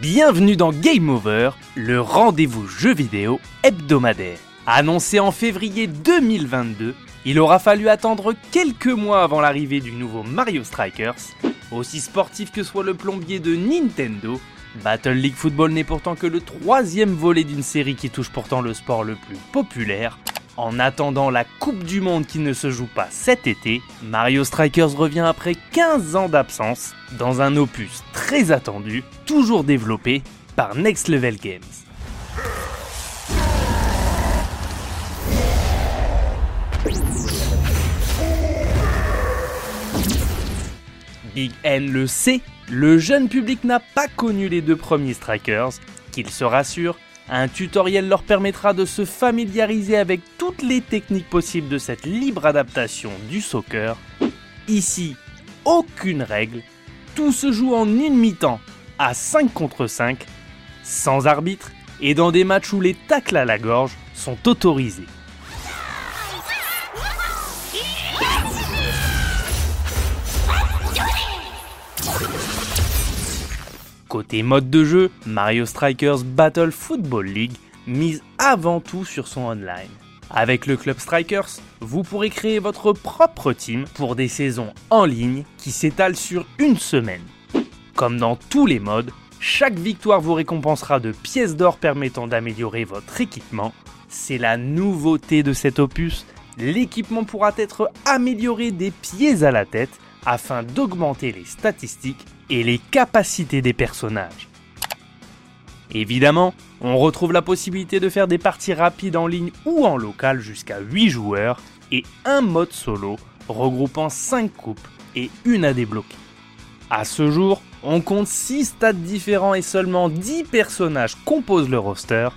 Bienvenue dans Game Over, le rendez-vous jeu vidéo hebdomadaire. Annoncé en février 2022, il aura fallu attendre quelques mois avant l'arrivée du nouveau Mario Strikers. Aussi sportif que soit le plombier de Nintendo, Battle League Football n'est pourtant que le troisième volet d'une série qui touche pourtant le sport le plus populaire. En attendant la Coupe du Monde qui ne se joue pas cet été, Mario Strikers revient après 15 ans d'absence dans un opus très attendu, toujours développé par Next Level Games. Big N le sait, le jeune public n'a pas connu les deux premiers Strikers, qu'il se rassure, un tutoriel leur permettra de se familiariser avec toutes les techniques possibles de cette libre adaptation du soccer. Ici, aucune règle, tout se joue en une mi-temps, à 5 contre 5, sans arbitre et dans des matchs où les tacles à la gorge sont autorisés. Côté mode de jeu, Mario Strikers Battle Football League mise avant tout sur son online. Avec le Club Strikers, vous pourrez créer votre propre team pour des saisons en ligne qui s'étalent sur une semaine. Comme dans tous les modes, chaque victoire vous récompensera de pièces d'or permettant d'améliorer votre équipement. C'est la nouveauté de cet opus. L'équipement pourra être amélioré des pieds à la tête afin d'augmenter les statistiques et les capacités des personnages. Évidemment, on retrouve la possibilité de faire des parties rapides en ligne ou en local jusqu'à 8 joueurs et un mode solo regroupant 5 coupes et une à débloquer. A ce jour, on compte 6 stades différents et seulement 10 personnages composent le roster.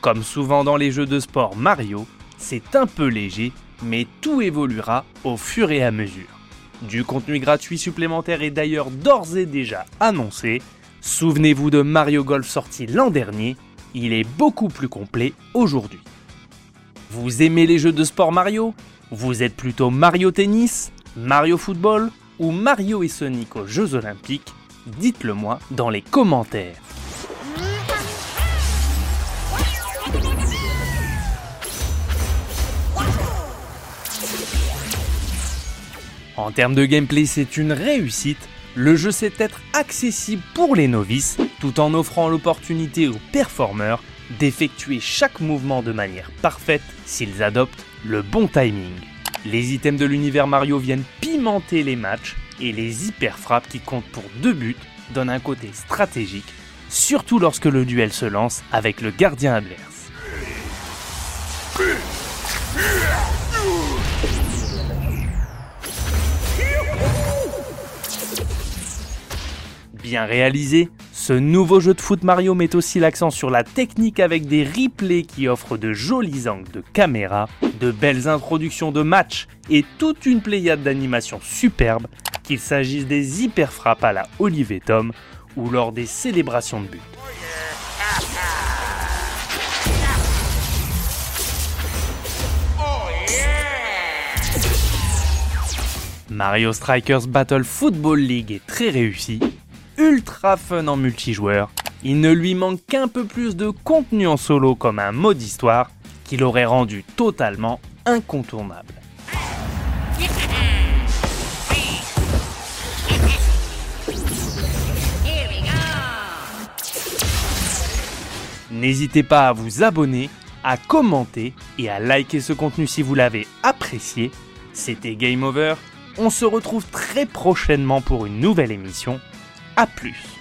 Comme souvent dans les jeux de sport Mario, c'est un peu léger, mais tout évoluera au fur et à mesure. Du contenu gratuit supplémentaire est d'ailleurs d'ores et déjà annoncé. Souvenez-vous de Mario Golf sorti l'an dernier, il est beaucoup plus complet aujourd'hui. Vous aimez les jeux de sport Mario? Vous êtes plutôt Mario Tennis, Mario Football ou Mario et Sonic aux Jeux Olympiques? Dites-le moi dans les commentaires. En termes de gameplay, c'est une réussite. Le jeu sait être accessible pour les novices, tout en offrant l'opportunité aux performeurs d'effectuer chaque mouvement de manière parfaite s'ils adoptent le bon timing. Les items de l'univers Mario viennent pimenter les matchs et les hyper frappes qui comptent pour deux buts donnent un côté stratégique, surtout lorsque le duel se lance avec le gardien adverse. Bien réalisé, ce nouveau jeu de foot Mario met aussi l'accent sur la technique avec des replays qui offrent de jolis angles de caméra, de belles introductions de matchs et toute une pléiade d'animations superbes, qu'il s'agisse des hyper frappes à la Olivier Tom ou lors des célébrations de but. Mario Strikers Battle Football League est très réussi ultra fun en multijoueur. Il ne lui manque qu'un peu plus de contenu en solo comme un mode histoire qui l'aurait rendu totalement incontournable. N'hésitez pas à vous abonner, à commenter et à liker ce contenu si vous l'avez apprécié. C'était Game Over. On se retrouve très prochainement pour une nouvelle émission. A plus